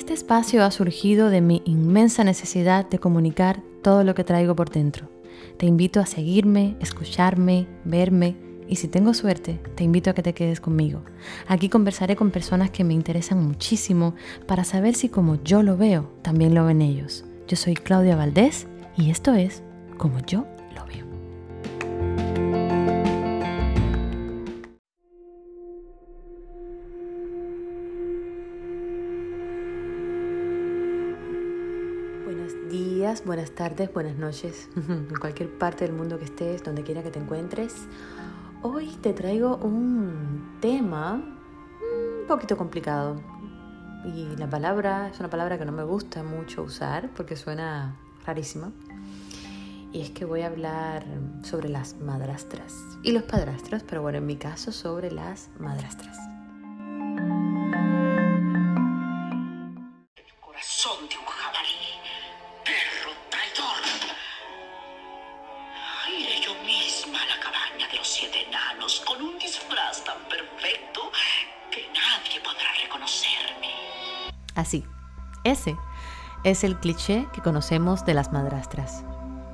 Este espacio ha surgido de mi inmensa necesidad de comunicar todo lo que traigo por dentro. Te invito a seguirme, escucharme, verme y si tengo suerte, te invito a que te quedes conmigo. Aquí conversaré con personas que me interesan muchísimo para saber si como yo lo veo, también lo ven ellos. Yo soy Claudia Valdés y esto es Como yo buenas tardes, buenas noches, en cualquier parte del mundo que estés, donde quiera que te encuentres. Hoy te traigo un tema un poquito complicado. Y la palabra es una palabra que no me gusta mucho usar porque suena rarísima. Y es que voy a hablar sobre las madrastras y los padrastros, pero bueno, en mi caso sobre las madrastras. Así, ese es el cliché que conocemos de las madrastras.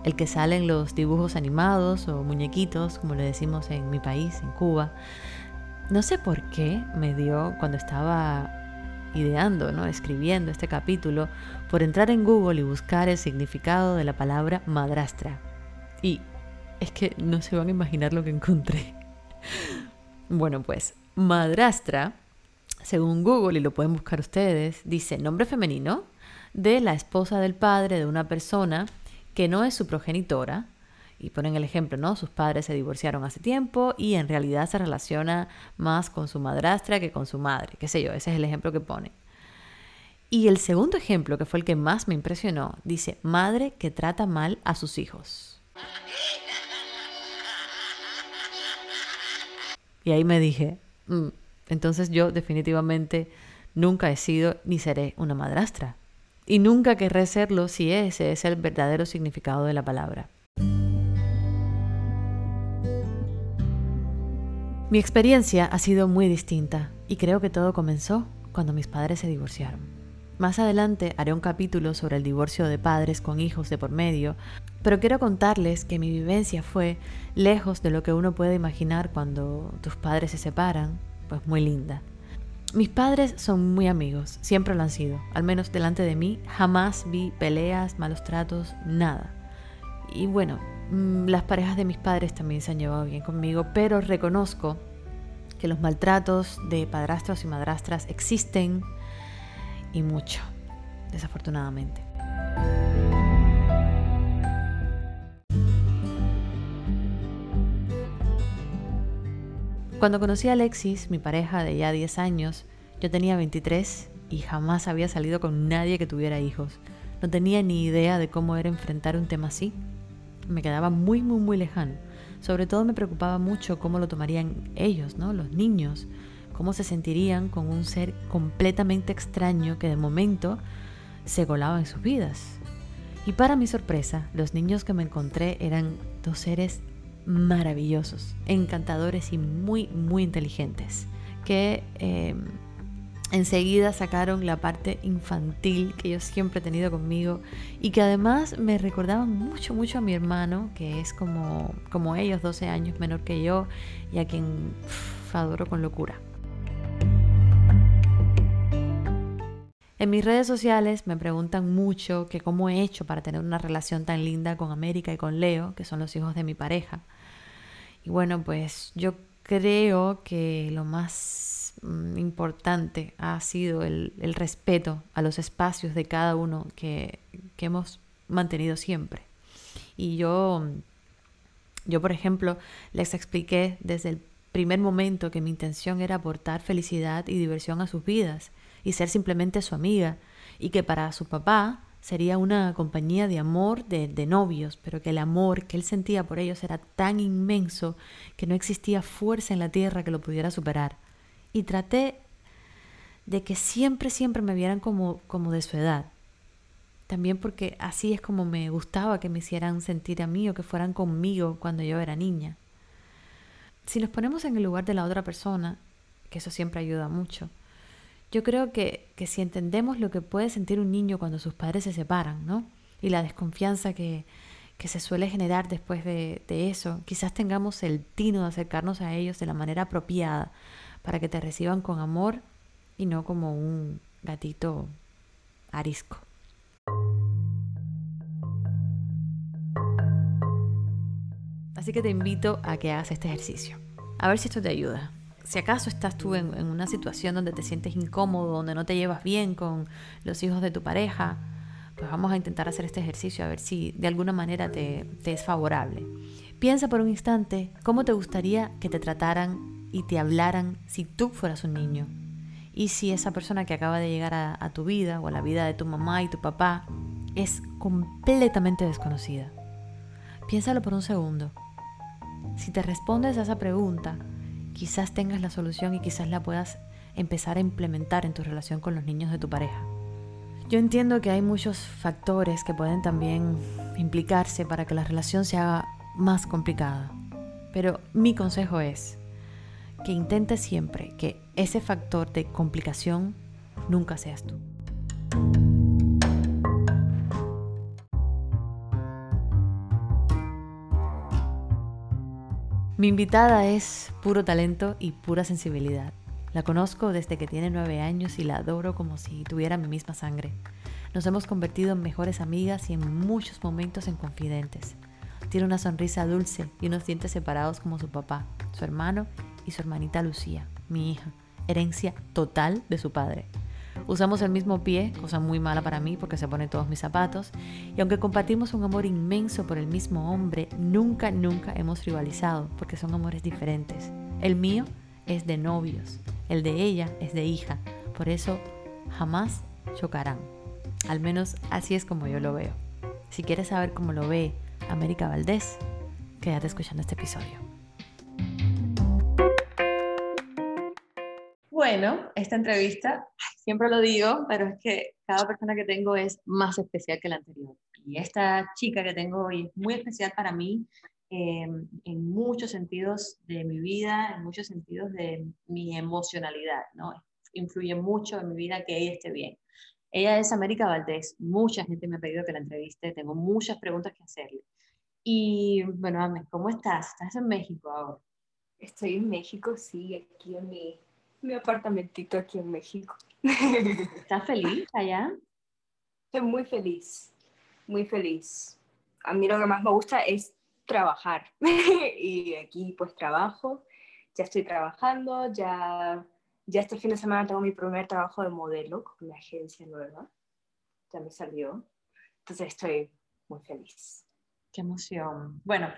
El que sale en los dibujos animados o muñequitos, como le decimos en mi país, en Cuba. No sé por qué me dio cuando estaba ideando, ¿no? escribiendo este capítulo, por entrar en Google y buscar el significado de la palabra madrastra. Y es que no se van a imaginar lo que encontré. Bueno, pues madrastra, según Google, y lo pueden buscar ustedes, dice nombre femenino de la esposa del padre de una persona que no es su progenitora, y ponen el ejemplo, ¿no? Sus padres se divorciaron hace tiempo y en realidad se relaciona más con su madrastra que con su madre, qué sé yo, ese es el ejemplo que pone. Y el segundo ejemplo, que fue el que más me impresionó, dice, madre que trata mal a sus hijos. Y ahí me dije, "Mm, entonces yo definitivamente nunca he sido ni seré una madrastra. Y nunca querré serlo si ese es el verdadero significado de la palabra. Mi experiencia ha sido muy distinta y creo que todo comenzó cuando mis padres se divorciaron. Más adelante haré un capítulo sobre el divorcio de padres con hijos de por medio, pero quiero contarles que mi vivencia fue lejos de lo que uno puede imaginar cuando tus padres se separan, pues muy linda. Mis padres son muy amigos, siempre lo han sido, al menos delante de mí jamás vi peleas, malos tratos, nada. Y bueno, mm, las parejas de mis padres también se han llevado bien conmigo, pero reconozco que los maltratos de padrastros y madrastras existen y mucho, desafortunadamente. Cuando conocí a Alexis, mi pareja de ya 10 años, yo tenía 23 y jamás había salido con nadie que tuviera hijos. No tenía ni idea de cómo era enfrentar un tema así. Me quedaba muy, muy, muy lejano. Sobre todo me preocupaba mucho cómo lo tomarían ellos, ¿no? Los niños. Cómo se sentirían con un ser completamente extraño que de momento se colaba en sus vidas. Y para mi sorpresa, los niños que me encontré eran dos seres maravillosos, encantadores y muy, muy inteligentes, que eh, enseguida sacaron la parte infantil que yo siempre he tenido conmigo y que además me recordaban mucho, mucho a mi hermano, que es como, como ellos, 12 años menor que yo, y a quien uf, adoro con locura. En mis redes sociales me preguntan mucho que cómo he hecho para tener una relación tan linda con América y con Leo, que son los hijos de mi pareja. Y bueno, pues yo creo que lo más mm, importante ha sido el, respeto a los espacios de cada uno que, que hemos mantenido siempre. Y yo, yo, por ejemplo, les expliqué desde el primer momento que mi intención era aportar felicidad y diversión a sus vidas y ser simplemente su amiga y que para su papá sería una compañía de amor de, de, novios, pero que el amor que él sentía por ellos era tan inmenso que no existía fuerza en la tierra que lo pudiera superar. Y traté de que siempre, siempre me vieran como, como de su edad. También porque así es como me gustaba que me hicieran sentir a mí o que fueran conmigo cuando yo era niña. Si nos ponemos en el lugar de la otra persona, que eso siempre ayuda mucho, Yo creo que, que si entendemos lo que puede sentir un niño cuando sus padres se separan, ¿no? Y la desconfianza que, que se suele generar después de, de, eso, quizás tengamos el tino de acercarnos a ellos de la manera apropiada para que te reciban con amor y no como un gatito arisco. Así que te invito a que hagas este ejercicio. A ver si esto te ayuda. Si acaso estás tú en, una situación donde te sientes incómodo, donde no te llevas bien con los hijos de tu pareja, pues vamos a intentar hacer este ejercicio a ver si de alguna manera te, te es favorable. Piensa por un instante cómo te gustaría que te trataran y te hablaran si tú fueras un niño. Y si esa persona que acaba de llegar a, a tu vida o a la vida de tu mamá y tu papá es completamente desconocida. Piénsalo por un segundo. Si te respondes a esa pregunta, quizás tengas la solución y quizás la puedas empezar a implementar en tu relación con los niños de tu pareja. Yo entiendo que hay muchos factores que pueden también implicarse para que la relación se haga más complicada, pero mi consejo es que intentes siempre que ese factor de complicación nunca seas tú. Mi invitada es puro talento y pura sensibilidad. La conozco desde que tiene nueve años y la adoro como si tuviera mi misma sangre. Nos hemos convertido en mejores amigas y en muchos momentos en confidentes. Tiene una sonrisa dulce y unos dientes separados como su papá, su hermano y su hermanita Lucía, mi hija, herencia total de su padre. Usamos el mismo pie, cosa muy mala para mí porque se pone todos mis zapatos, y aunque compartimos un amor inmenso por el mismo hombre, nunca, nunca hemos rivalizado porque son amores diferentes. El mío es de novios, el de ella es de hija, por eso jamás chocarán. Al menos así es como yo lo veo. Si quieres saber cómo lo ve América Valdés, quédate escuchando este episodio. Bueno, esta entrevista, siempre lo digo, pero es que cada persona que tengo es más especial que la anterior. Y esta chica que tengo hoy es muy especial para mí eh, en muchos sentidos de mi vida, en muchos sentidos de mi emocionalidad, ¿no? Influye mucho en mi vida que ella esté bien. Ella es América Valdés, mucha gente me ha pedido que la entreviste, tengo muchas preguntas que hacerle. Y bueno, Ame, ¿cómo estás? ¿Estás en México ahora? Estoy en México, sí, aquí en mi mi apartamentito aquí en México. ¿Estás feliz allá? Estoy muy feliz, muy feliz. A mí lo que más me gusta es trabajar. y aquí pues trabajo, ya estoy trabajando, ya, ya este fin de semana tengo mi primer trabajo de modelo con la agencia nueva. Ya me salió. Entonces estoy muy feliz. Qué emoción. Bueno,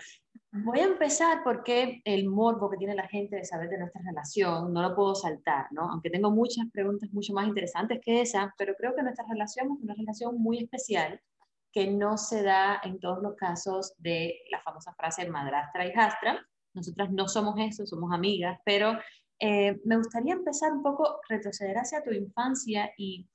voy a empezar porque el morbo que tiene la gente de saber de nuestra relación no lo puedo saltar, ¿no? Aunque tengo muchas preguntas mucho más interesantes que esa, pero creo que nuestra relación es una relación muy especial que no se da en todos los casos de la famosa frase madrastra y jastra. Nosotras no somos eso, somos amigas, pero eh, me gustaría empezar un poco, retroceder hacia tu infancia y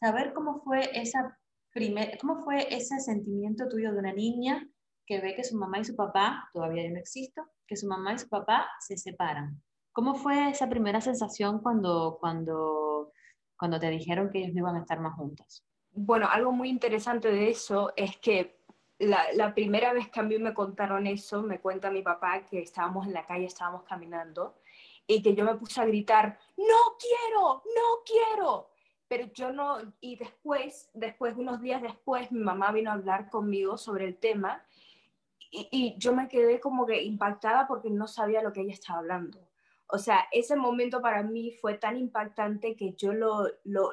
saber cómo fue esa primer, cómo fue ese sentimiento tuyo de una niña que ve que su mamá y su papá, todavía yo no existo, que su mamá y su papá se separan. ¿Cómo fue esa primera sensación cuando, cuando, cuando te dijeron que ellos no iban a estar más juntos? Bueno, algo muy interesante de eso es que la, la, primera vez que a mí me contaron eso, me cuenta mi papá que estábamos en la calle, estábamos caminando, y que yo me puse a gritar, no quiero, no quiero. Pero yo no, y después, después, unos días después, mi mamá vino a hablar conmigo sobre el tema y, yo me quedé como que impactada porque no sabía lo que ella estaba hablando. O sea, ese momento para mí fue tan impactante que yo lo, lo,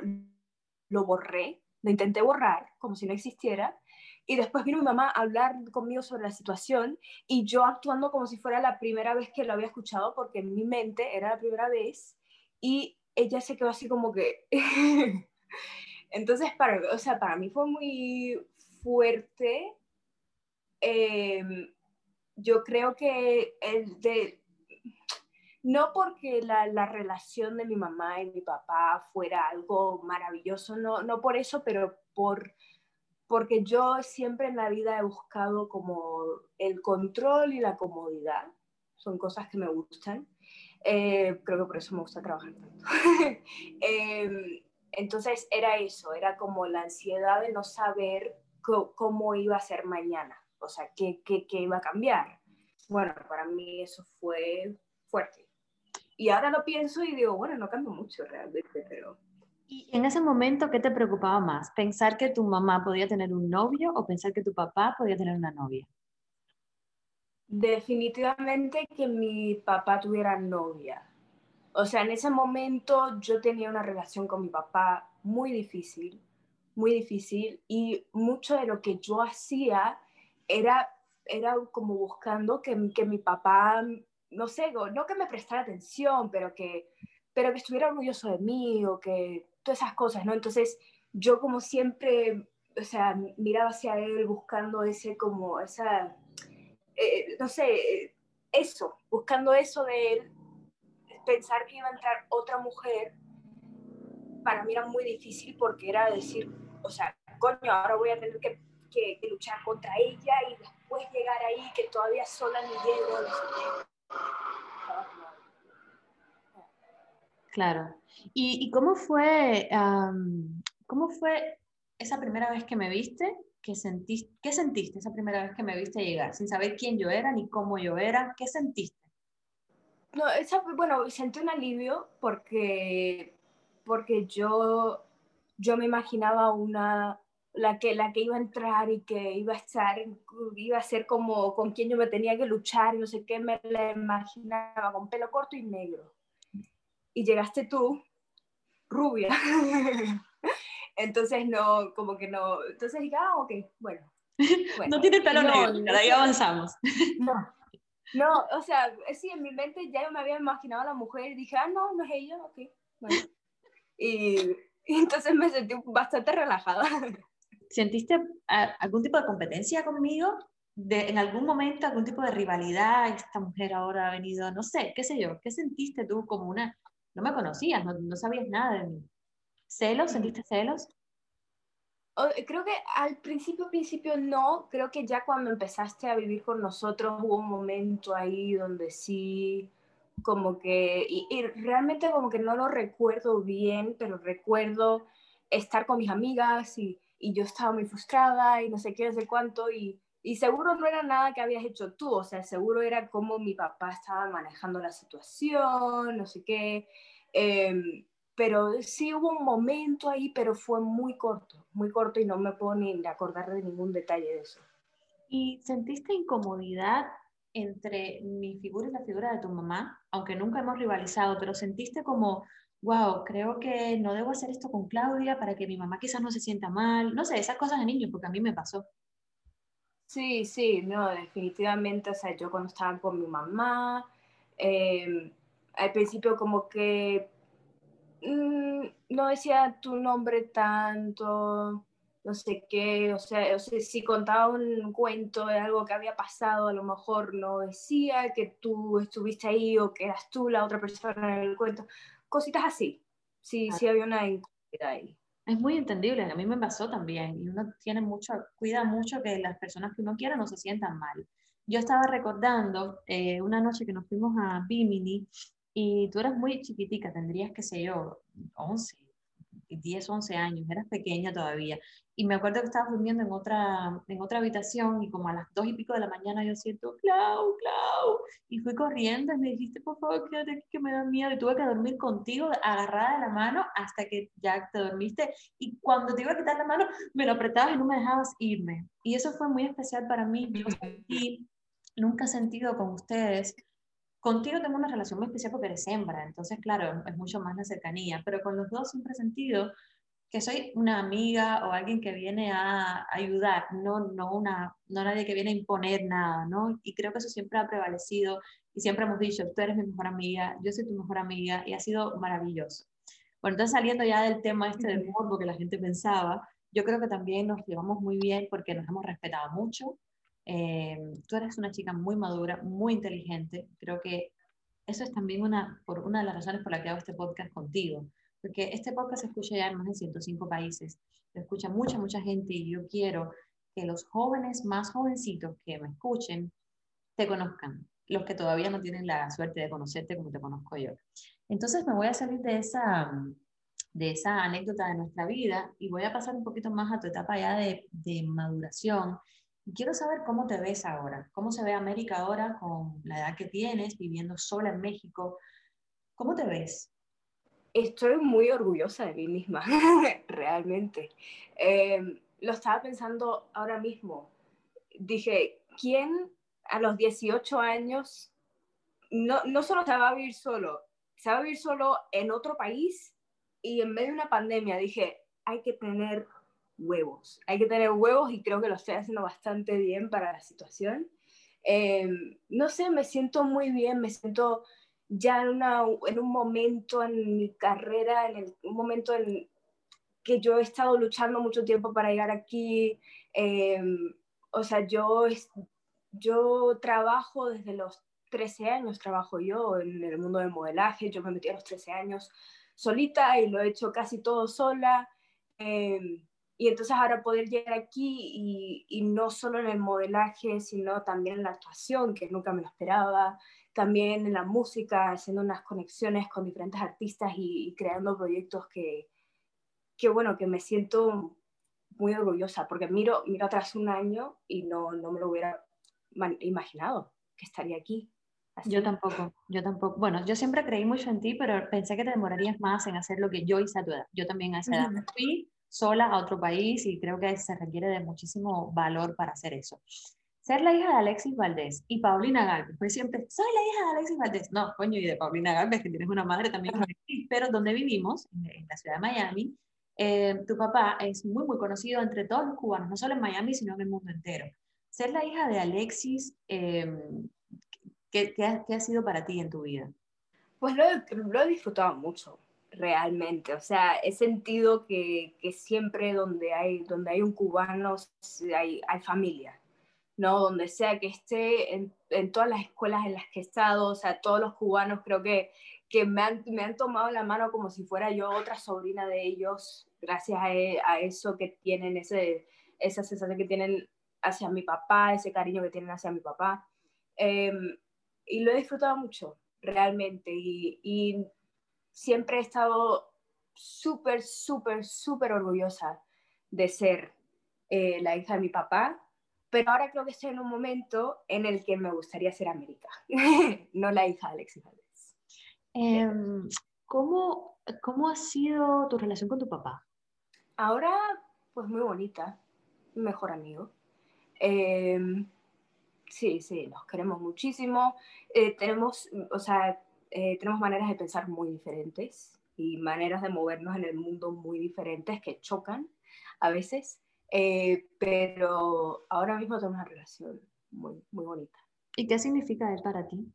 lo borré, lo intenté borrar como si no existiera. Y después vino mi mamá a hablar conmigo sobre la situación y yo actuando como si fuera la primera vez que lo había escuchado porque en mi mente era la primera vez y ella se quedó así como que... Entonces, para, o sea, para mí fue muy fuerte Em, yo creo que el de, no porque la, la, relación de mi mamá y mi papá fuera algo maravilloso, no, no por eso, pero por, porque yo siempre en la vida he buscado como el control y la comodidad, son cosas que me gustan. Eh, creo que por eso me gusta trabajar tanto. Em, entonces era eso, era como la ansiedad de no saber cómo iba a ser mañana, o sea, qué, qué, qué iba a cambiar. Bueno, para mí eso fue fuerte. Y ahora lo pienso y digo, bueno, no cambio mucho realmente, pero... ¿Y en ese momento qué te preocupaba más? ¿Pensar que tu mamá podía tener un novio o pensar que tu papá podía tener una novia? Definitivamente que mi papá tuviera novia. O sea, en ese momento yo tenía una relación con mi papá muy difícil, muy difícil, y mucho de lo que yo hacía era, era como buscando que, que mi papá, no sé, no que me prestara atención, pero que, pero que estuviera orgulloso de mí o que todas esas cosas, ¿no? Entonces yo como siempre, o sea, miraba hacia él buscando ese como, esa eh, no sé, eso, buscando eso de él, pensar que iba a entrar otra mujer, para mí era muy difícil porque era decir, o sea, coño, ahora voy a tener que, luchar contra ella y después llegar ahí, que todavía sola ni llego, Claro. ¿Y, cómo fue, cómo fue esa primera vez que me viste ¿Qué sentiste, ¿Qué sentiste esa primera vez que me viste llegar? Sin saber quién yo era ni cómo yo era, ¿qué sentiste? No, esa, bueno, sentí un alivio porque, porque yo, yo me imaginaba una, la que, la que iba a entrar y que iba a estar, iba a ser como con quien yo me tenía que luchar y no sé qué, me la imaginaba con pelo corto y negro. Y llegaste tú, rubia. Entonces no, como que no, entonces dije, ah, ok, bueno. no tiene pelo no, negro, ahí avanzamos. No, no, o sea, sí, en mi mente ya yo me había imaginado a la mujer y dije, ah, no, no es ella, ok, bueno. Y, entonces me sentí bastante relajada. ¿Sentiste algún tipo de competencia conmigo? De, ¿En algún momento algún tipo de rivalidad? Esta mujer ahora ha venido, no sé, qué sé yo, ¿qué sentiste tú como una... No me conocías, no, no sabías nada de mí. ¿Celos? ¿Sentiste celos? Creo que al principio, principio no, creo que ya cuando empezaste a vivir con nosotros hubo un momento ahí donde sí, como que, y, realmente como que no lo recuerdo bien, pero recuerdo estar con mis amigas y, y, yo estaba muy frustrada y no sé qué, no sé cuánto, y, y seguro no era nada que habías hecho tú, o sea, seguro era como mi papá estaba manejando la situación, no sé qué. Eh, pero sí hubo un momento ahí, pero fue muy corto, muy corto y no me puedo ni acordar de ningún detalle de eso. ¿Y sentiste incomodidad entre mi figura y la figura de tu mamá? Aunque nunca hemos rivalizado, pero sentiste como, wow, creo que no debo hacer esto con Claudia para que mi mamá quizás no se sienta mal. No sé, esas cosas de niños, porque a mí me pasó. Sí, sí, no, definitivamente, o sea, yo cuando estaba con mi mamá, eh, al principio como que Mm, no decía tu nombre tanto, no sé qué, o sea, o sea, si contaba un cuento de algo que había pasado, a lo mejor no decía que tú estuviste ahí o que eras tú la otra persona en el cuento, cositas así, sí, sí había una incomodidad ahí. Es muy entendible, a mí me pasó también, y uno tiene mucho, cuida mucho que las personas que uno quiera no se sientan mal. Yo estaba recordando eh, una noche que nos fuimos a Bimini y tú eras muy chiquitica, tendrías, qué sé yo, 11, 10, 11 años, eras pequeña todavía. Y me acuerdo que estabas durmiendo en otra, en otra habitación y como a las dos y pico de la mañana yo siento, Clau, Clau. Y fui corriendo y me dijiste, por favor, quédate aquí que me da miedo. Y tuve que dormir contigo agarrada de la mano hasta que ya te dormiste. Y cuando te iba a quitar la mano, me lo apretabas y no me dejabas irme. Y eso fue muy especial para mí. Yo sentí, nunca he sentido con ustedes Contigo tengo una relación muy especial porque eres hembra, entonces, claro, es mucho más la cercanía, pero con los dos siempre he sentido que soy una amiga o alguien que viene a ayudar, no, no, una, no nadie que viene a imponer nada, ¿no? Y creo que eso siempre ha prevalecido y siempre hemos dicho, tú eres mi mejor amiga, yo soy tu mejor amiga y ha sido maravilloso. Bueno, entonces saliendo ya del tema este del morbo que la gente pensaba, yo creo que también nos llevamos muy bien porque nos hemos respetado mucho, eh, tú eres una chica muy madura, muy inteligente. Creo que eso es también una, por una de las razones por las que hago este podcast contigo. Porque este podcast se escucha ya en más de 105 países. Lo escucha mucha, mucha gente y yo quiero que los jóvenes más jovencitos que me escuchen te conozcan. los que todavía no tienen la suerte de conocerte como te conozco yo. Entonces me voy a salir de esa, de esa anécdota de nuestra vida y voy a pasar un poquito más a tu etapa ya de, de maduración. Quiero saber cómo te ves ahora, cómo se ve América ahora con la edad que tienes, viviendo sola en México. ¿Cómo te ves? Estoy muy orgullosa de mí misma, realmente. Eh, lo estaba pensando ahora mismo. Dije, ¿quién a los 18 años no, no solo se va a vivir solo, se va a vivir solo en otro país y en medio de una pandemia? Dije, hay que tener huevos, hay que tener huevos y creo que lo estoy haciendo bastante bien para la situación. Eh, no sé, me siento muy bien, me siento ya en, una, en un momento en mi carrera, en el, un momento en que yo he estado luchando mucho tiempo para llegar aquí. Eh, o sea, yo, yo trabajo desde los 13 años, trabajo yo en el mundo del modelaje, yo me metí a los 13 años solita y lo he hecho casi todo sola. Eh, y entonces ahora poder llegar aquí y, y, no solo en el modelaje, sino también en la actuación, que nunca me lo esperaba, también en la música, haciendo unas conexiones con diferentes artistas y, y creando proyectos que, que, bueno, que me siento muy orgullosa, porque miro, miro atrás un año y no, no me lo hubiera imaginado que estaría aquí. Yo tampoco, yo tampoco. Bueno, yo siempre creí mucho en ti, pero pensé que te demorarías más en hacer lo que yo hice a tu edad. Yo también a esa edad me fui sola a otro país y creo que se requiere de muchísimo valor para hacer eso. Ser la hija de Alexis Valdés y Paulina Galvez, pues siempre, soy la hija de Alexis Valdés. No, coño, y de Paulina Galvez, que tienes una madre también, pero donde vivimos, en la ciudad de Miami, eh, tu papá es muy, muy conocido entre todos los cubanos, no solo en Miami, sino en el mundo entero. Ser la hija de Alexis, eh, ¿qué, qué, ha, ¿qué, ha, sido para ti en tu vida? Pues lo, lo, he disfrutado mucho, realmente. O sea, he sentido que, que siempre donde hay, donde hay un cubano hay, hay familia. ¿no? Donde sea que esté, en, en, todas las escuelas en las que he estado, o sea, todos los cubanos creo que, que me, han, me han tomado la mano como si fuera yo otra sobrina de ellos, gracias a, a eso que tienen, ese, esa sensación que tienen hacia mi papá, ese cariño que tienen hacia mi papá. Eh, y lo he disfrutado mucho, realmente, y, y siempre he estado súper, súper, súper orgullosa de ser eh, la hija de mi papá, pero ahora creo que estoy en un momento en el que me gustaría ser América, no la hija de Alexis Valdés. Eh, ¿cómo, ¿Cómo ha sido tu relación con tu papá? Ahora, pues muy bonita, mejor amigo. Eh, sí, sí, nos queremos muchísimo. Eh, tenemos, o sea, eh, tenemos maneras de pensar muy diferentes y maneras de movernos en el mundo muy diferentes que chocan a veces, eh, pero ahora mismo tenemos una relación muy, muy bonita. ¿Y qué significa él para ti?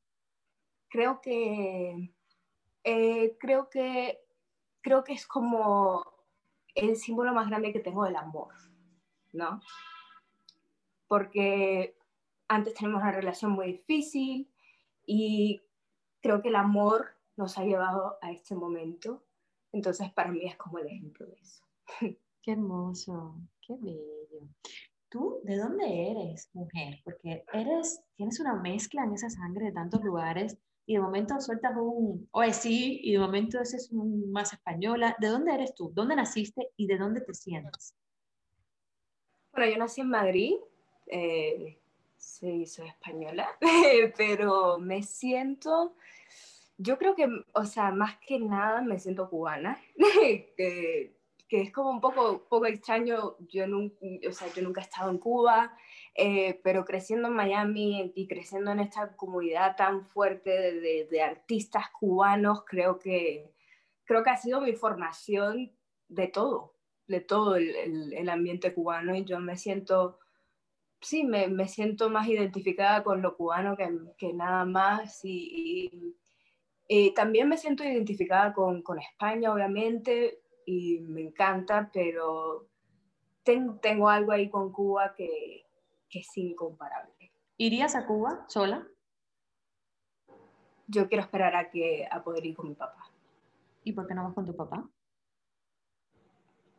Creo que eh, creo que creo que es como el símbolo más grande que tengo del amor, ¿no? Porque antes tenemos una relación muy difícil y creo que el amor nos ha llevado a este momento. Entonces, para mí es como el ejemplo de eso. Qué hermoso, qué bello. ¿Tú de dónde eres, mujer? Porque eres, tienes una mezcla en esa sangre de tantos lugares y de momento sueltas un sí y de momento ese es un más española. ¿De dónde eres tú? ¿Dónde naciste y de dónde te sientes? Bueno, yo nací en Madrid, eh, sí, soy española, pero me siento, yo creo que, o sea, más que nada me siento cubana, que, es como un poco, poco extraño, yo nunca, o sea, yo nunca he estado en Cuba, eh, pero creciendo en Miami y creciendo en esta comunidad tan fuerte de, artistas cubanos, creo que, creo que ha sido mi formación de todo, de todo el ambiente cubano y yo me siento, sí, me, me, siento más identificada con lo cubano que, que nada más y, y, y, también me siento identificada con, con España, obviamente, y me encanta, pero ten, tengo algo ahí con Cuba que que es incomparable. ¿Irías a Cuba sola? Yo quiero esperar a, que, a poder ir con mi papá. ¿Y por qué no vas con tu papá?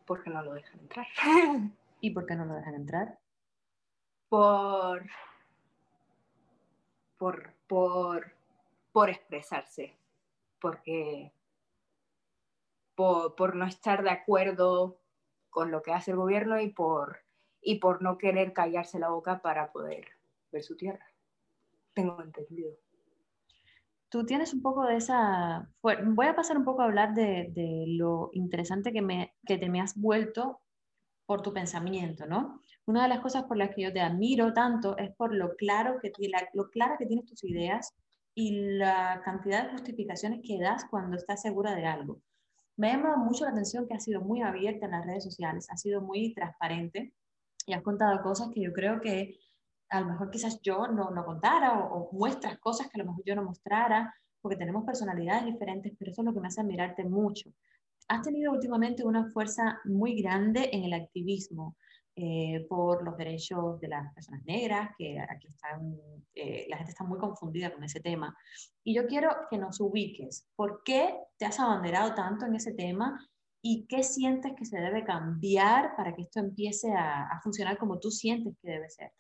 Porque no lo dejan entrar. ¿Y por qué no lo dejan entrar? Por... por, por, por expresarse, porque por, por, no estar de acuerdo con lo que hace el gobierno y por, y por no querer callarse la boca para poder ver su tierra. Tengo entendido. Tú tienes un poco de esa... Voy a pasar un poco a hablar de, de lo interesante que, me, que te me has vuelto por tu pensamiento, ¿no? Una de las cosas por las que yo te admiro tanto es por lo claro que, lo claro que tienes tus ideas y la cantidad de justificaciones que das cuando estás segura de algo. Me ha llamado mucho la atención que has sido muy abierta en las redes sociales, has sido muy transparente y has contado cosas que yo creo que a lo mejor quizás yo no, no contara o, muestras cosas que a lo mejor yo no mostrara, porque tenemos personalidades diferentes, pero eso es lo que me hace admirarte mucho. Has tenido últimamente una fuerza muy grande en el activismo eh, por los derechos de las personas negras, que aquí están, eh, la gente está muy confundida con ese tema. Y yo quiero que nos ubiques. ¿Por qué te has abanderado tanto en ese tema y qué sientes que se debe cambiar para que esto empiece a, funcionar como tú sientes que debe ser?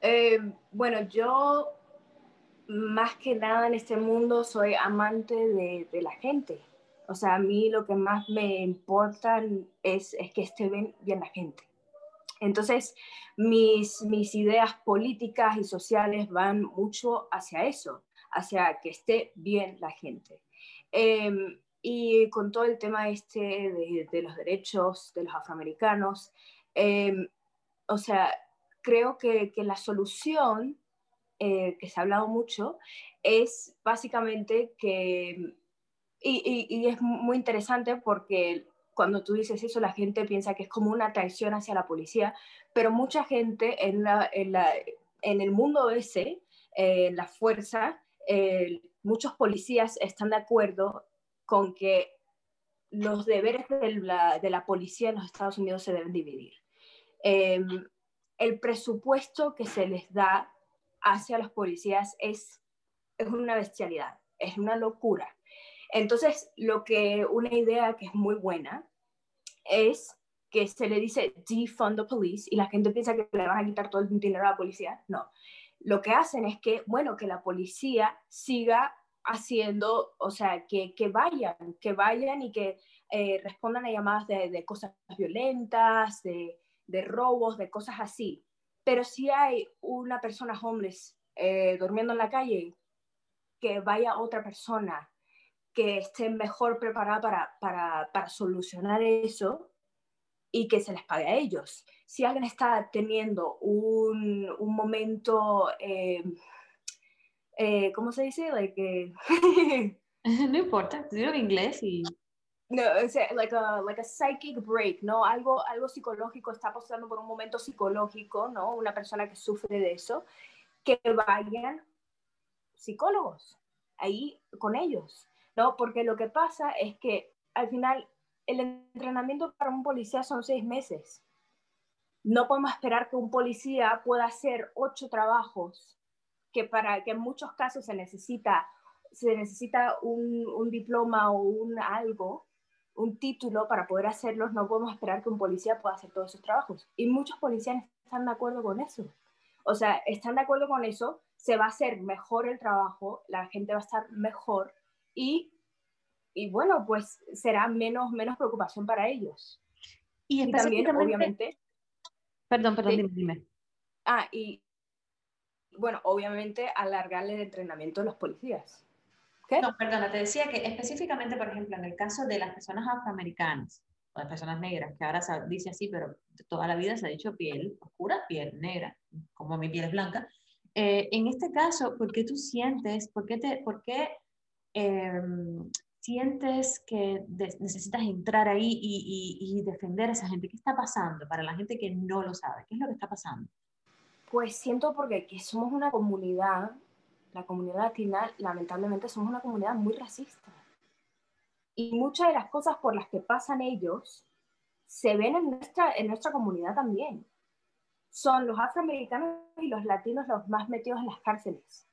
Eh, bueno, yo más que nada en este mundo soy amante de, de, la gente. O sea, a mí lo que más me importa es, es que esté bien, bien, la gente. Entonces, mis, mis ideas políticas y sociales van mucho hacia eso, hacia que esté bien la gente. Eh, y con todo el tema este de, los derechos de los afroamericanos, em, o sea, creo que, la solución, eh, que se ha hablado mucho, es básicamente que, y, y, es muy interesante porque cuando tú dices eso, la gente piensa que es como una traición hacia la policía, pero mucha gente en, la, en, la, en el mundo ese, en la fuerza, eh, muchos policías están de acuerdo con que los deberes de la, de la policía en los Estados Unidos se deben dividir. Em, el presupuesto que se les da hacia los policías es, es una bestialidad, es una locura. Entonces, lo que una idea que es muy buena es que se le dice defund the police y la gente piensa que le van a quitar todo el dinero a la policía. No. Lo que hacen es que, bueno, que la policía siga haciendo, o sea, que, que vayan, que vayan y que eh, respondan a llamadas de, de cosas violentas, de, de, robos, de cosas así. Pero si hay una persona homeless eh, durmiendo en la calle, que vaya otra persona que esté mejor preparada para, para, para solucionar eso y que se les pague a ellos. Si alguien está teniendo un, un momento... Eh, eh, ¿cómo se dice? Like, no importa, digo inglés y... No, o sea, like a, like a psychic break, ¿no? Algo, algo psicológico, está pasando por un momento psicológico, ¿no? Una persona que sufre de eso, que vayan psicólogos ahí con ellos, ¿no? Porque lo que pasa es que al final el entrenamiento para un policía son seis meses. No podemos esperar que un policía pueda hacer ocho trabajos que para que en muchos casos se necesita, se necesita un, diploma o un algo, un título para poder hacerlos, no podemos esperar que un policía pueda hacer todos esos trabajos. Y muchos policías están de acuerdo con eso. O sea, están de acuerdo con eso, se va a hacer mejor el trabajo, la gente va a estar mejor y, y bueno, pues será menos, menos preocupación para ellos. Y, también, obviamente... Perdón, perdón, dime, dime. Ah, y, bueno, obviamente alargarle el entrenamiento a los policías. ¿Qué? No, perdona, te decía que específicamente, por ejemplo, en el caso de las personas afroamericanas o las personas negras, que ahora se dice así, pero toda la vida se ha dicho piel oscura, piel negra, como mi piel es blanca. Eh, en este caso, ¿por qué tú sientes, por qué, te, por qué em, sientes que necesitas entrar ahí y, y, y defender a esa gente? ¿Qué está pasando para la gente que no lo sabe? ¿Qué es lo que está pasando? Pues siento porque que somos una comunidad, la comunidad latina, lamentablemente somos una comunidad muy racista. Y muchas de las cosas por las que pasan ellos se ven en nuestra, en nuestra comunidad también. Son los afroamericanos y los latinos los más metidos en las cárceles.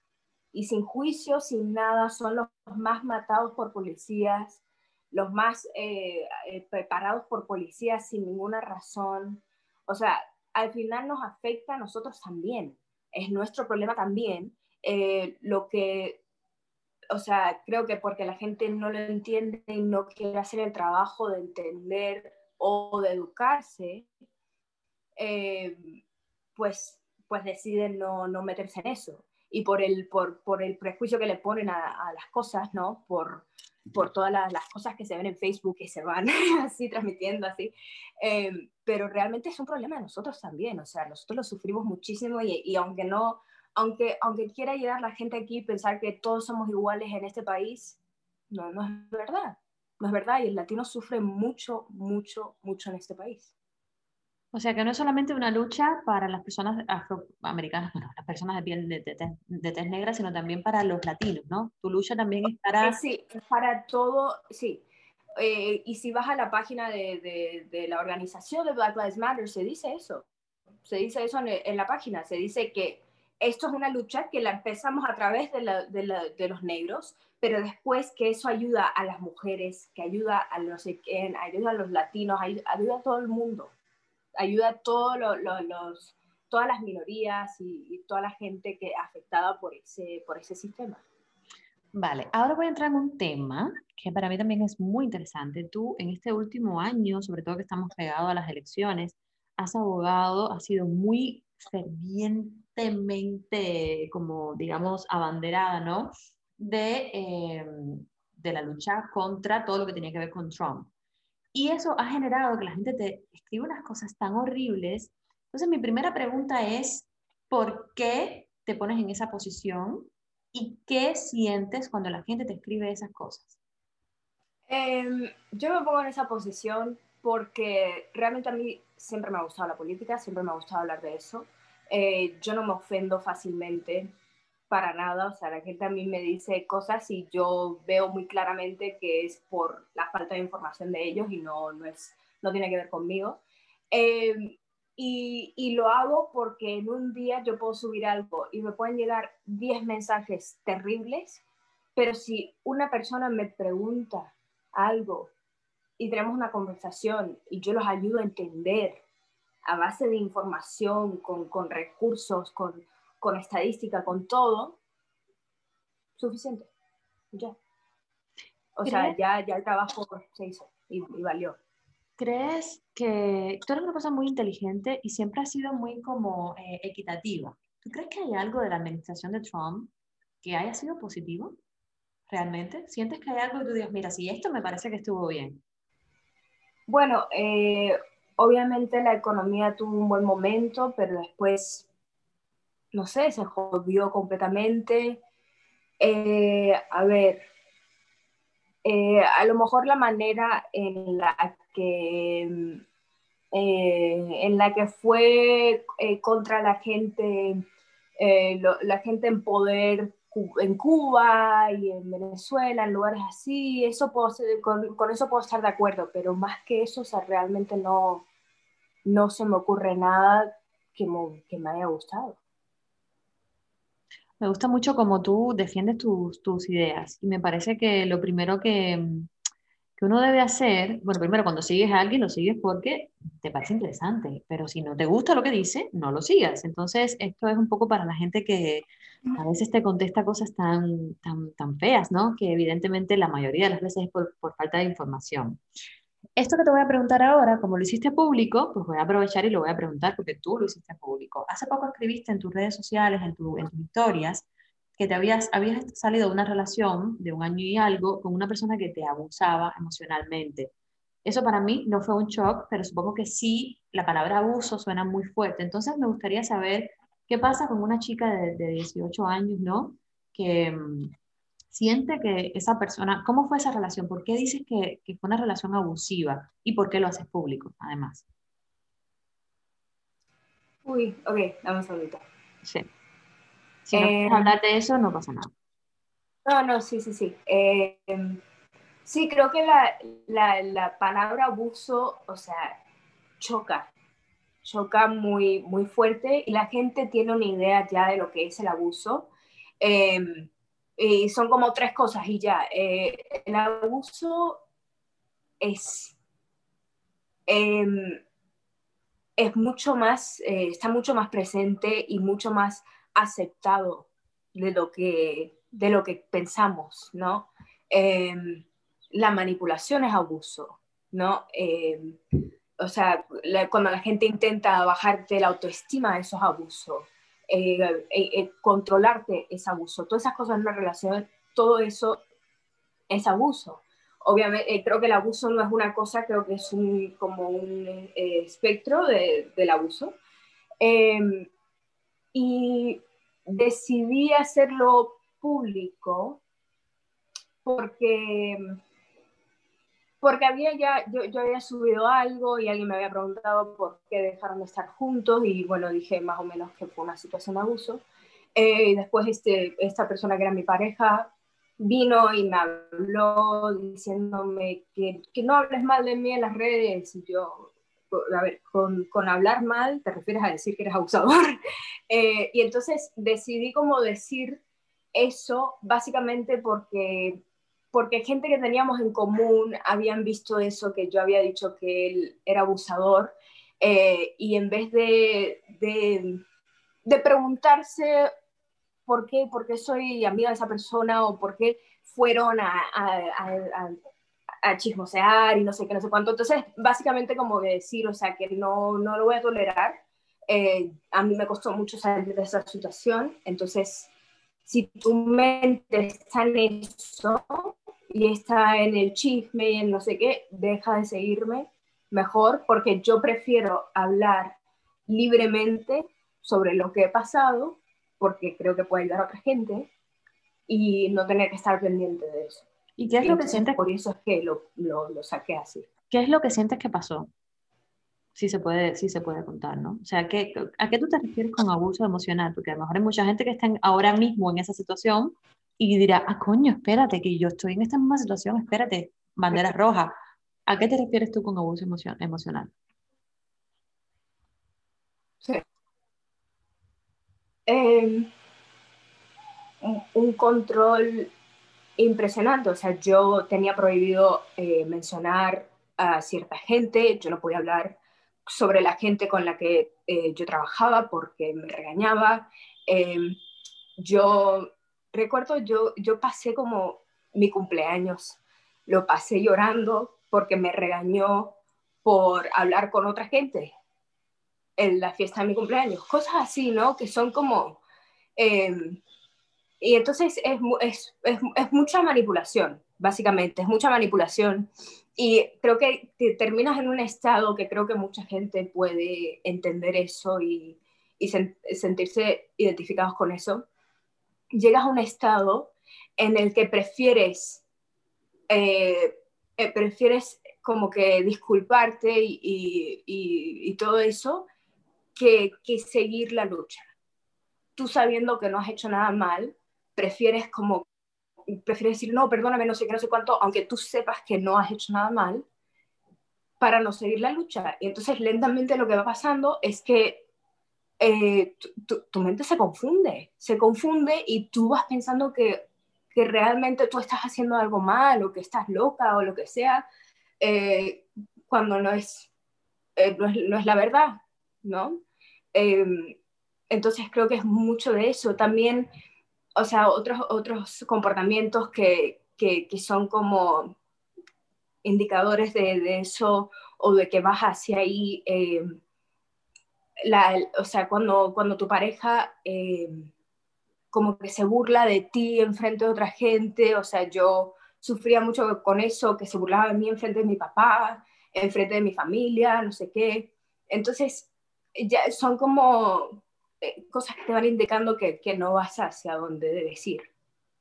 Y sin juicio, sin nada, son los más matados por policías, los más eh, eh, preparados por policías sin ninguna razón. O sea, al final nos afecta a nosotros también. Es nuestro problema también. eh, lo que, o sea, creo que porque la gente no lo entiende y no quiere hacer el trabajo de entender o de educarse, eh, pues, pues deciden no, no, meterse en eso. Y por el, por, por el prejuicio que le ponen a, a las cosas, ¿no? Por, por todas las, las, cosas que se ven en Facebook que se van así transmitiendo así. Eh, pero realmente es un problema de nosotros también, o sea, nosotros lo sufrimos muchísimo y, y, aunque no, aunque, aunque quiera llegar la gente aquí pensar que todos somos iguales en este país, no, no es verdad, no es verdad y el latino sufre mucho, mucho, mucho en este país. O sea que no es solamente una lucha para las personas afroamericanas, bueno, las personas de piel de, de, tez negra, sino también para los latinos, ¿no? Tu lucha también es para... Sí, para todo, sí. Eh, y si vas a la página de, de, la organización de Black Lives Matter, se dice eso. Se dice eso en, en, la página. Se dice que esto es una lucha que la empezamos a través de, la, de los negros, pero después que eso ayuda a las mujeres, que ayuda a los, ayuda a los latinos, ayuda a todo el mundo ayuda a todos los, todas las minorías y, toda la gente que afectada por ese, por ese sistema. Vale, ahora voy a entrar en un tema que para mí también es muy interesante. Tú en este último año, sobre todo que estamos pegados a las elecciones, has abogado, has sido muy fervientemente, como digamos, abanderada, ¿no? De, eh, de la lucha contra todo lo que tenía que ver con Trump. Y eso ha generado que la gente te escriba unas cosas tan horribles. Entonces mi primera pregunta es, ¿por qué te pones en esa posición? ¿Y qué sientes cuando la gente te escribe esas cosas? Eh, yo me pongo en esa posición porque realmente a mí siempre me ha gustado la política, siempre me ha gustado hablar de eso. Eh, yo no me ofendo fácilmente para nada, o sea, la gente a mí me dice cosas y yo veo muy claramente que es por la falta de información de ellos y no, no, es, no tiene que ver conmigo. Eh, y, y, lo hago porque en un día yo puedo subir algo y me pueden llegar 10 mensajes terribles, pero si una persona me pregunta algo y tenemos una conversación y yo los ayudo a entender a base de información, con, con recursos, con, con estadística, con todo, suficiente. Ya. O sea, ya, ya el trabajo se hizo y, valió. ¿Crees que tú eres una persona muy inteligente y siempre has sido muy como eh, equitativa? ¿Tú crees que hay algo de la administración de Trump que haya sido positivo? ¿Realmente? ¿Sientes que hay algo que tú digas, mira, si esto me parece que estuvo bien? Bueno, eh, obviamente la economía tuvo un buen momento, pero después no sé, se jodió completamente. Eh, a ver, eh, a lo mejor la manera en la que, eh, en la que fue contra la gente, la gente en poder en Cuba y en Venezuela, en lugares así, eso puedo, con, con, eso puedo estar de acuerdo, pero más que eso, o sea, realmente no, no se me ocurre nada que que me haya gustado. Me gusta mucho cómo tú defiendes tus, tus ideas y me parece que lo primero que, que, uno debe hacer, bueno, primero cuando sigues a alguien lo sigues porque te parece interesante, pero si no te gusta lo que dice, no lo sigas. Entonces, esto es un poco para la gente que a veces te contesta cosas tan, tan, tan feas, ¿no? Que evidentemente la mayoría de las veces es por, por falta de información. Esto que te voy a preguntar ahora, como lo hiciste público, pues voy a aprovechar y lo voy a preguntar porque tú lo hiciste público. Hace poco escribiste en tus redes sociales, en, tu, en tus historias, que te habías, habías salido de una relación de un año y algo con una persona que te abusaba emocionalmente. Eso para mí no fue un shock, pero supongo que sí, la palabra abuso suena muy fuerte. Entonces me gustaría saber qué pasa con una chica de, de 18 años, ¿no? Que, mm, siente que esa persona, ¿cómo fue esa relación? ¿Por qué dices que, que fue una relación abusiva? ¿Y por qué lo haces público, además? Uy, ok, dame un segundito. Sí. Si no quieres eh, hablar de eso, no pasa nada. No, no, sí, sí, sí. Eh, sí, creo que la, la, la, palabra abuso, o sea, choca, choca muy, muy fuerte y la gente tiene una idea ya de lo que es el abuso. Eh, y son como tres cosas y ya. Eh, el abuso es, em, es mucho más, eh, está mucho más presente y mucho más aceptado de lo que, de lo que pensamos, ¿no? Em, la manipulación es abuso, ¿no? Em, o sea, cuando la gente intenta bajarte la autoestima, eso es abuso. Eh, eh, eh, controlarte es abuso. Todas esas cosas en una relación, todo eso es abuso. Obviamente, creo que el abuso no es una cosa, creo que es un, como un espectro del abuso. Em, y decidí hacerlo público porque porque había ya, yo, yo, había subido algo y alguien me había preguntado por qué dejaron de estar juntos y bueno, dije más o menos que fue una situación de abuso. Eh, y después este, esta persona que era mi pareja vino y me habló diciéndome que, que no hables mal de mí en las redes. Yo, a ver, con, con hablar mal te refieres a decir que eres abusador. Eh, y entonces decidí como decir eso básicamente porque porque gente que teníamos en común habían visto eso, que yo había dicho que él era abusador, eh, y en vez de, de, preguntarse por qué, por qué soy amiga de esa persona o por qué fueron a, a, a, chismosear y no sé qué, no sé cuánto. Entonces, básicamente como decir, o sea, que no, no lo voy a tolerar. Eh, a mí me costó mucho salir de esa situación, entonces, si tu mente está en eso, y está en el chisme y en no sé qué, deja de seguirme mejor porque yo prefiero hablar libremente sobre lo que he pasado porque creo que puede ayudar a otra gente y no tener que estar pendiente de eso. ¿Y qué es lo que sientes? Por eso es que lo, lo, lo, saqué así. ¿Qué es lo que sientes que pasó? Si se puede, si se puede contar, ¿no? O sea, ¿qué, ¿a qué tú te refieres con abuso emocional? Porque a lo mejor hay mucha gente que está ahora mismo en esa situación y dirá, ah, coño, espérate, que yo estoy en esta misma situación, espérate, bandera roja. ¿A qué te refieres tú con abuso emocional? Sí. Em, un, control impresionante, o sea, yo tenía prohibido eh, mencionar a cierta gente, yo no podía hablar sobre la gente con la que eh, yo trabajaba porque me regañaba. Em, yo recuerdo yo, yo pasé como mi cumpleaños, lo pasé llorando porque me regañó por hablar con otra gente en la fiesta de mi cumpleaños, cosas así, ¿no? Que son como... Em, y entonces es, es, es, mucha manipulación, básicamente, es mucha manipulación. Y creo que te terminas en un estado que creo que mucha gente puede entender eso y, y sentirse identificados con eso llegas a un estado en el que prefieres, eh, eh, prefieres como que disculparte y, todo eso que, seguir la lucha. Tú sabiendo que no has hecho nada mal, prefieres como, prefieres decir, no, perdóname, no sé qué, no sé cuánto, aunque tú sepas que no has hecho nada mal, para no seguir la lucha. Y entonces lentamente lo que va pasando es que eh, tu, mente se confunde, se confunde y tú vas pensando que, que, realmente tú estás haciendo algo mal o que estás loca o lo que sea, eh, cuando no es, eh, no es, no, es, la verdad, ¿no? Em, entonces creo que es mucho de eso. También, o sea, otros, otros comportamientos que, que, que son como indicadores de, de, eso o de que vas hacia ahí o sea, cuando, cuando tu pareja eh, como que se burla de ti en frente de otra gente, o sea, yo sufría mucho con eso, que se burlaba de mí en frente de mi papá, en frente de mi familia, no sé qué. Entonces, ya son como eh, cosas que te van indicando que, que no vas hacia donde debes ir.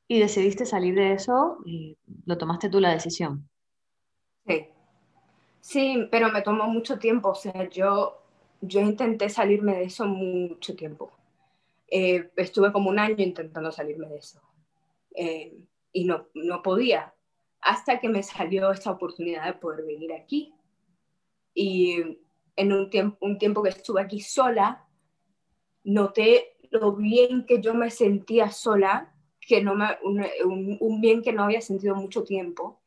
¿Y decidiste salir de eso y lo tomaste tú la decisión? Sí. Sí, pero me tomó mucho tiempo, o sea, yo yo intenté salirme de eso mucho tiempo. Eh, estuve como un año intentando salirme de eso eh, y no, no podía, hasta que me salió esta oportunidad de poder venir aquí. Y en un tiempo, un tiempo que estuve aquí sola, noté lo bien que yo me sentía sola, que no me, un, un bien que no había sentido mucho tiempo.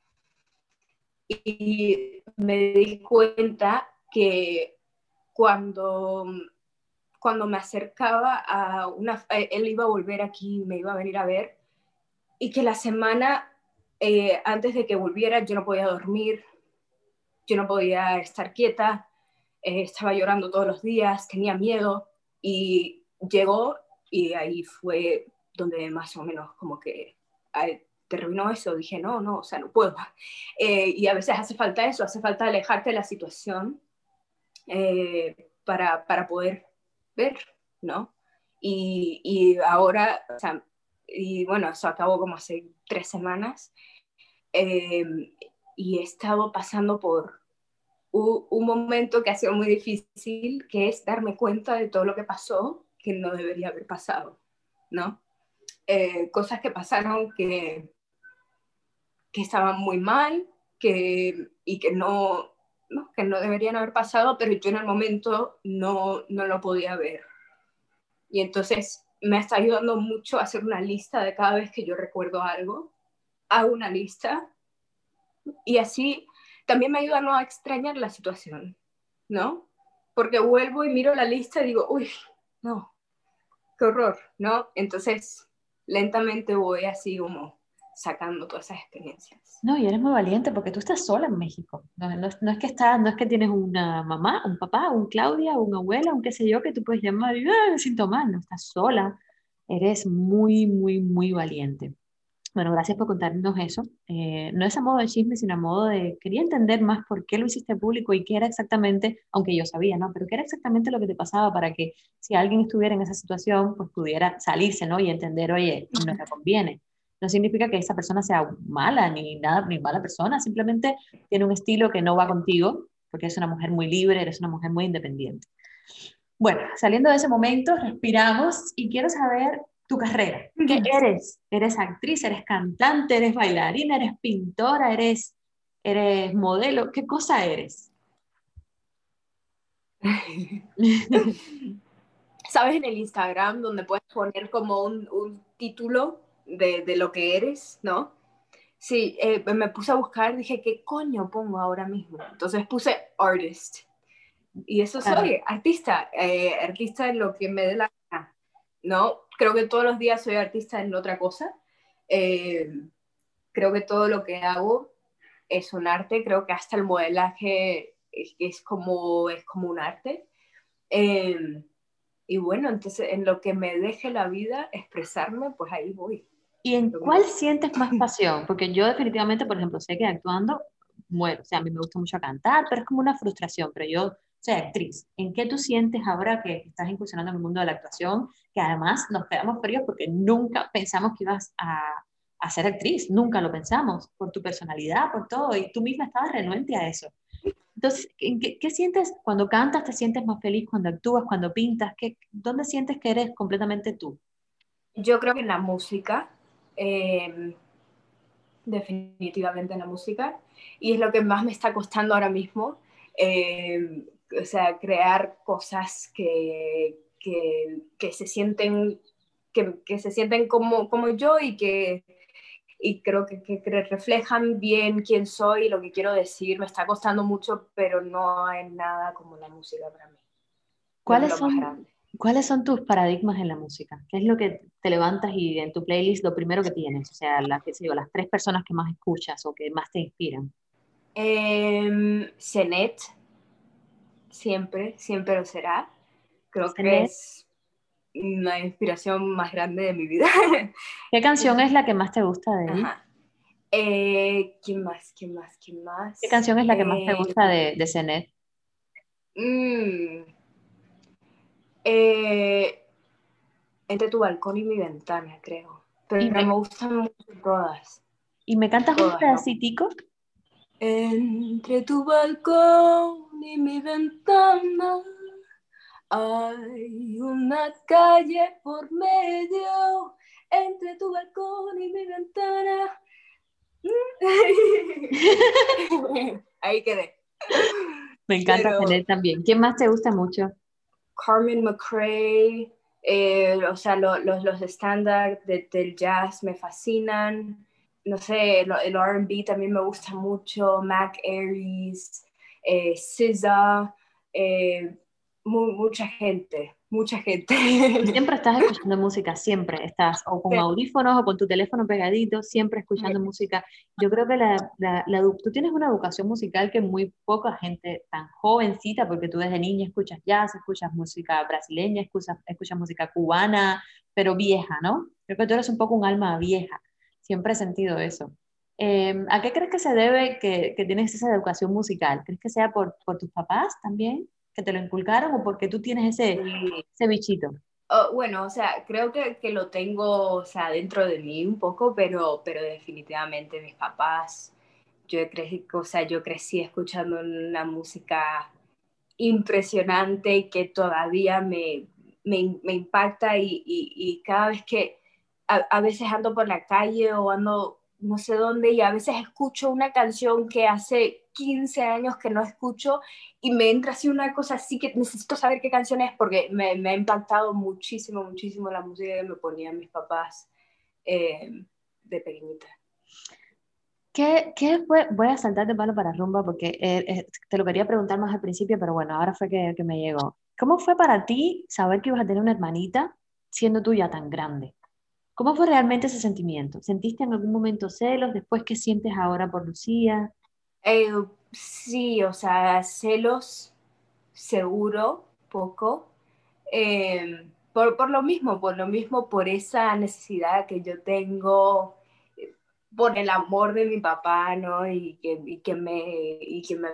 Y me di cuenta que cuando, cuando me acercaba a una, eh, él iba a volver aquí, me iba a venir a ver, y que la semana eh, antes de que volviera yo no podía dormir, yo no podía estar quieta, eh, estaba llorando todos los días, tenía miedo, y llegó y ahí fue donde más o menos como que terminó eso, dije, no, no, o sea, no puedo. y a veces hace falta eso, hace falta alejarte de la situación para, para poder ver, ¿no? Y, y ahora, o sea, y bueno, eso acabó como hace tres semanas, em, y he estado pasando por un, un, momento que ha sido muy difícil, que es darme cuenta de todo lo que pasó, que no debería haber pasado, ¿no? Eh, cosas que pasaron que, que estaban muy mal que, y que no, que no deberían haber pasado, pero yo en el momento no, no lo podía ver. Y entonces me está ayudando mucho a hacer una lista de cada vez que yo recuerdo algo. Hago una lista y así también me ayuda a extrañar la situación, ¿no? Porque vuelvo y miro la lista y digo, uy, no, qué horror, ¿no? Entonces lentamente voy así como sacando todas esas experiencias. No, y eres muy valiente porque tú estás sola en México. No, no, es que estás, no es que tienes una mamá, un papá, un Claudia, una abuela, un qué sé yo, que tú puedes llamar y ah, sin tomar, no estás sola. Eres muy, muy, muy valiente. Bueno, gracias por contarnos eso. Eh, no es a modo de chisme, sino a modo de, quería entender más por qué lo hiciste público y qué era exactamente, aunque yo sabía, ¿no? Pero qué era exactamente lo que te pasaba para que si alguien estuviera en esa situación, pues pudiera salirse, ¿no? Y entender, oye, no te conviene no significa que esa persona sea mala ni nada, ni mala persona, simplemente tiene un estilo que no va contigo, porque es una mujer muy libre, eres una mujer muy independiente. Bueno, saliendo de ese momento, respiramos y quiero saber tu carrera. ¿Qué eres? ¿Eres actriz? ¿Eres cantante? ¿Eres bailarina? ¿Eres pintora? ¿Eres, eres modelo? ¿Qué cosa eres? ¿Sabes en el Instagram donde puedes poner como un, un título de, lo que eres, ¿no? Sí, eh, me puse a buscar, dije, ¿qué coño pongo ahora mismo? Entonces puse artist. Y eso soy, artista, eh, artista en lo que me dé la gana, ¿no? Creo que todos los días soy artista en otra cosa. Eh, creo que todo lo que hago es un arte, creo que hasta el modelaje es, como, es como un arte. y bueno, entonces en lo que me deje la vida expresarme, pues ahí voy. ¿Y en cuál sientes más pasión? Porque yo definitivamente, por ejemplo, sé que actuando muero, o sea, a mí me gusta mucho cantar, pero es como una frustración, pero yo soy actriz. ¿En qué tú sientes ahora que estás incursionando en el mundo de la actuación? Que además nos quedamos fríos porque nunca pensamos que ibas a, a ser actriz, nunca lo pensamos, por tu personalidad, por todo, y tú misma estabas renuente a eso. Entonces, ¿qué, qué, sientes cuando cantas? ¿Te sientes más feliz cuando actúas, cuando pintas? ¿Qué, ¿Dónde sientes que eres completamente tú? Yo creo que en la música, Em, definitivamente en la música, y es lo que más me está costando ahora mismo, em, o sea, crear cosas que, que, que se sienten, que, que, se sienten como, como yo y que y creo que, que, reflejan bien quién soy y lo que quiero decir. Me está costando mucho, pero no hay nada como la música para mí. ¿Cuáles son, ¿Cuáles son tus paradigmas en la música? ¿Qué es lo que te levantas y en tu playlist lo primero que tienes? O sea, las, las tres personas que más escuchas o que más te inspiran. Eh, Zenet, siempre, siempre lo será. Creo que es la inspiración más grande de mi vida. ¿Qué canción es la que más te gusta de él? Eh, ¿Quién más? ¿Quién más? ¿Quién más? ¿Qué canción es la que más te gusta de, de Zenet? Mmm eh, entre tu balcón y mi ventana, creo. Pero me... me gustan mucho todas. ¿Y me cantas un pedacitico? Entre tu balcón y mi ventana hay una calle por medio. Entre tu balcón y mi ventana. Ahí quedé. Me encanta tener también. ¿Quién más te gusta mucho? Carmen McRae, eh, o sea, los, los estándares del jazz me fascinan. No sé, el, RB también me gusta mucho. Mac Aries, eh, SZA, eh, mucha gente, mucha gente. Siempre estás escuchando música, siempre estás o con audífonos o con tu teléfono pegadito, siempre escuchando música. Yo creo que la, la, tú tienes una educación musical que muy poca gente tan jovencita, porque tú desde niña escuchas jazz, escuchas música brasileña, escuchas, escuchas música cubana, pero vieja, ¿no? Creo que tú eres un poco un alma vieja, siempre he sentido eso. Em, ¿A qué crees que se debe que, que, tienes esa educación musical? ¿Crees que sea por, por tus papás también? Que te lo inculcaron o porque tú tienes ese, ese bichito? Oh, bueno, o sea, creo que, que, lo tengo, o sea, dentro de mí un poco, pero, pero definitivamente mis papás, yo crecí, o sea, yo crecí escuchando una música impresionante que todavía me, me, me impacta y, y, y, cada vez que a, a, veces ando por la calle o ando no sé dónde y a veces escucho una canción que hace 15 años que no escucho y me entra así una cosa así que necesito saber qué canción es porque me, me ha impactado muchísimo, muchísimo la música que me ponían mis papás eh, de pequeñita. ¿Qué, ¿Qué? Voy a saltar de palo para rumba porque eh, eh, te lo quería preguntar más al principio, pero bueno, ahora fue que, que me llegó. ¿Cómo fue para ti saber que ibas a tener una hermanita siendo tú ya tan grande? ¿Cómo fue realmente ese sentimiento? ¿Sentiste en algún momento celos? ¿Después qué sientes ahora por Lucía? Eh, sí, o sea, celos, seguro, poco. Eh, por, por, lo mismo, por lo mismo, por esa necesidad que yo tengo, por el amor de mi papá, ¿no? Y que, y que, me, y que me,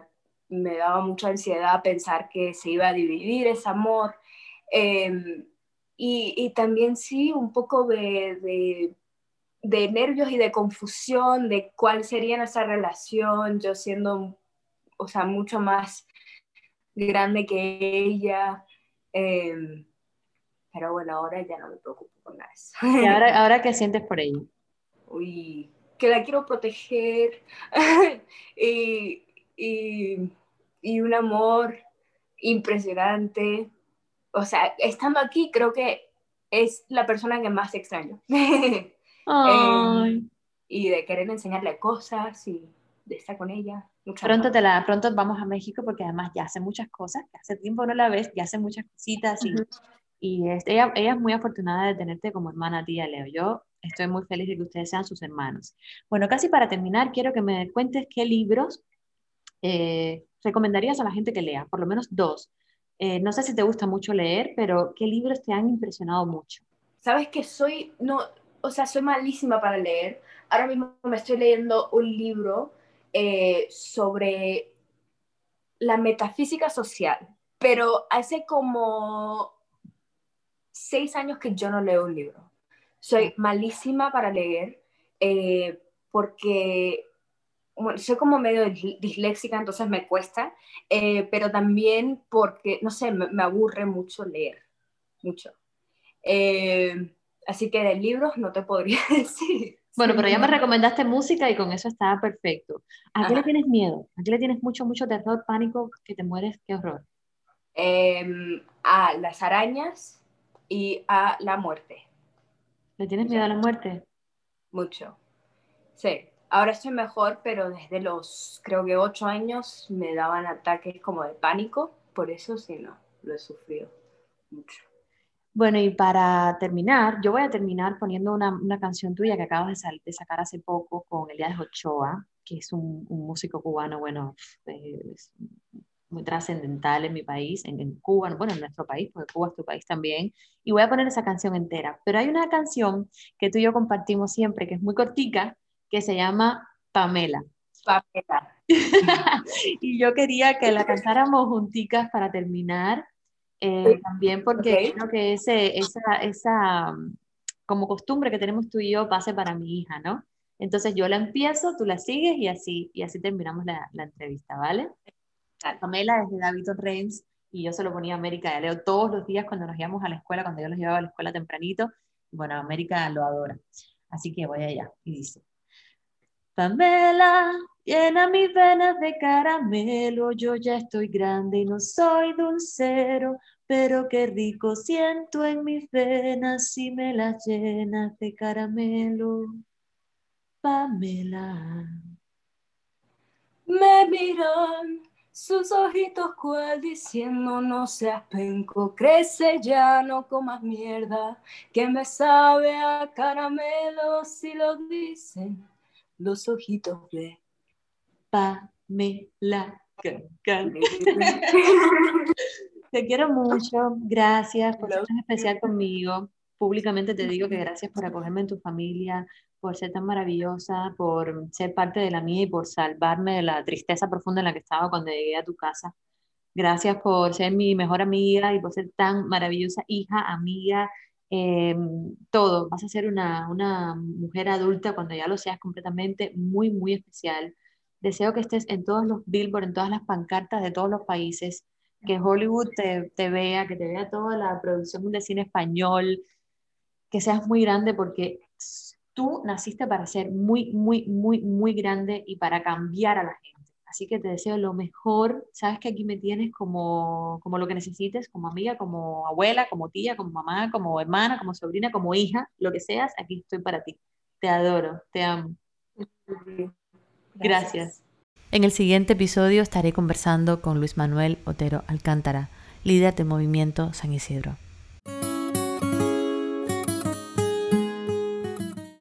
me, daba mucha ansiedad pensar que se iba a dividir ese amor. Eh, y, y, también sí, un poco de de nervios y de confusión de cuál sería nuestra relación, yo siendo, o sea, mucho más grande que ella. Em, pero bueno, ahora ya no me preocupo con eso. ¿Y ahora, ahora qué sientes por ella? Uy, que la quiero proteger y, y, y un amor impresionante. O sea, estando aquí creo que es la persona que más extraño. Em, y de querer enseñarle cosas y de estar con ella. Pronto, te la, pronto vamos a México porque además ya hace muchas cosas, hace tiempo no la ves, ya hace muchas cositas y, y ella, ella es muy afortunada de tenerte como hermana tía Leo. Yo estoy muy feliz de que ustedes sean sus hermanos. Bueno, casi para terminar, quiero que me cuentes qué libros eh, recomendarías a la gente que lea, por lo menos dos. Eh, no sé si te gusta mucho leer, pero ¿qué libros te han impresionado mucho? Sabes que soy, no, o sea, soy malísima para leer. Ahora mismo me estoy leyendo un libro eh, sobre la metafísica social, pero hace como seis años que yo no leo un libro. Soy malísima para leer eh, porque bueno, soy como medio disléxica, entonces me cuesta, eh, pero también porque, no sé, me, me aburre mucho leer, mucho. Así que de libros no te podría decir. Bueno, pero ya me recomendaste música y con eso estaba perfecto. ¿A qué le tienes miedo? ¿A qué le tienes mucho, mucho terror, pánico, que te mueres? ¿Qué horror? Em, a las arañas y a la muerte. ¿Le tienes miedo a la muerte? Mucho. Sí. Ahora estoy mejor, pero desde los, creo que ocho años me daban ataques como de pánico. Por eso sí, no, lo he sufrido mucho. Bueno, y para terminar, yo voy a terminar poniendo una, una canción tuya que acabas de, de, sacar hace poco con Elías Ochoa, que es un, un músico cubano, bueno, es muy trascendental en mi país, en, en, Cuba, bueno, en nuestro país, porque Cuba es tu país también, y voy a poner esa canción entera. Pero hay una canción que tú y yo compartimos siempre, que es muy cortica, que se llama Pamela. Pamela. y yo quería que la cantáramos junticas para terminar eh, también porque creo que ese, esa, esa como costumbre que tenemos tú y yo pase para mi hija, ¿no? Entonces yo la empiezo, tú la sigues y así, y así terminamos la, la entrevista, ¿vale? Pamela es de David Reims y yo se lo ponía a América y a Leo todos los días cuando nos íbamos a la escuela, cuando yo los llevaba a la escuela tempranito. Bueno, América lo adora. Así que voy allá. Y dice, Pamela, llena mis venas de caramelo, yo ya estoy grande y no soy dulcero, pero qué rico siento en mis venas si me las llenas de caramelo. Pamela. Me miró sus ojitos cual diciendo no seas penco, crece ya, no comas mierda, que me sabe a caramelo si lo dicen los ojitos de Pamela. Te quiero mucho, gracias por ser tan especial conmigo. Públicamente te digo que gracias por acogerme en tu familia, por ser tan maravillosa, por ser parte de la mía y por salvarme de la tristeza profunda en la que estaba cuando llegué a tu casa. Gracias por ser mi mejor amiga y por ser tan maravillosa hija, amiga, em, todo. Vas a ser una, una mujer adulta cuando ya lo seas completamente, muy, muy especial. Deseo que estés en todos los billboards, en todas las pancartas de todos los países, que Hollywood te, te vea, que te vea toda la producción de cine español, que seas muy grande porque tú naciste para ser muy, muy, muy, muy grande y para cambiar a la gente. Así que te deseo lo mejor. Sabes que aquí me tienes como, como lo que necesites, como amiga, como abuela, como tía, como mamá, como hermana, como sobrina, como hija, lo que seas, aquí estoy para ti. Te adoro, te amo. Gracias. En el siguiente episodio estaré conversando con Luis Manuel Otero Alcántara, líder del movimiento San Isidro.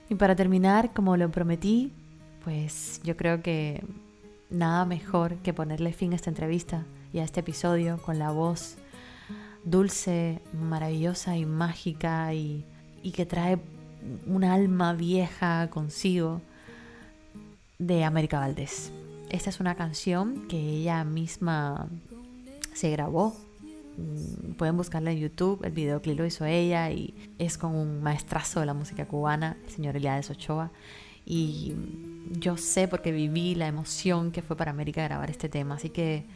Y para terminar, como lo prometí, pues yo creo que nada mejor que ponerle fin a esta entrevista y a este episodio con la voz dulce, maravillosa y mágica y, que trae un alma vieja consigo de América Valdés. Esta es una canción que ella misma se grabó. Mm, pueden buscarla en YouTube, el videoclip lo hizo ella y es con un maestrazo de la música cubana, el señor Eliades Ochoa. Y yo sé porque viví la emoción que fue para América grabar este tema, así que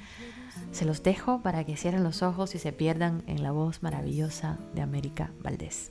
se los dejo para que cierren los ojos y se pierdan en la voz maravillosa de América Valdés.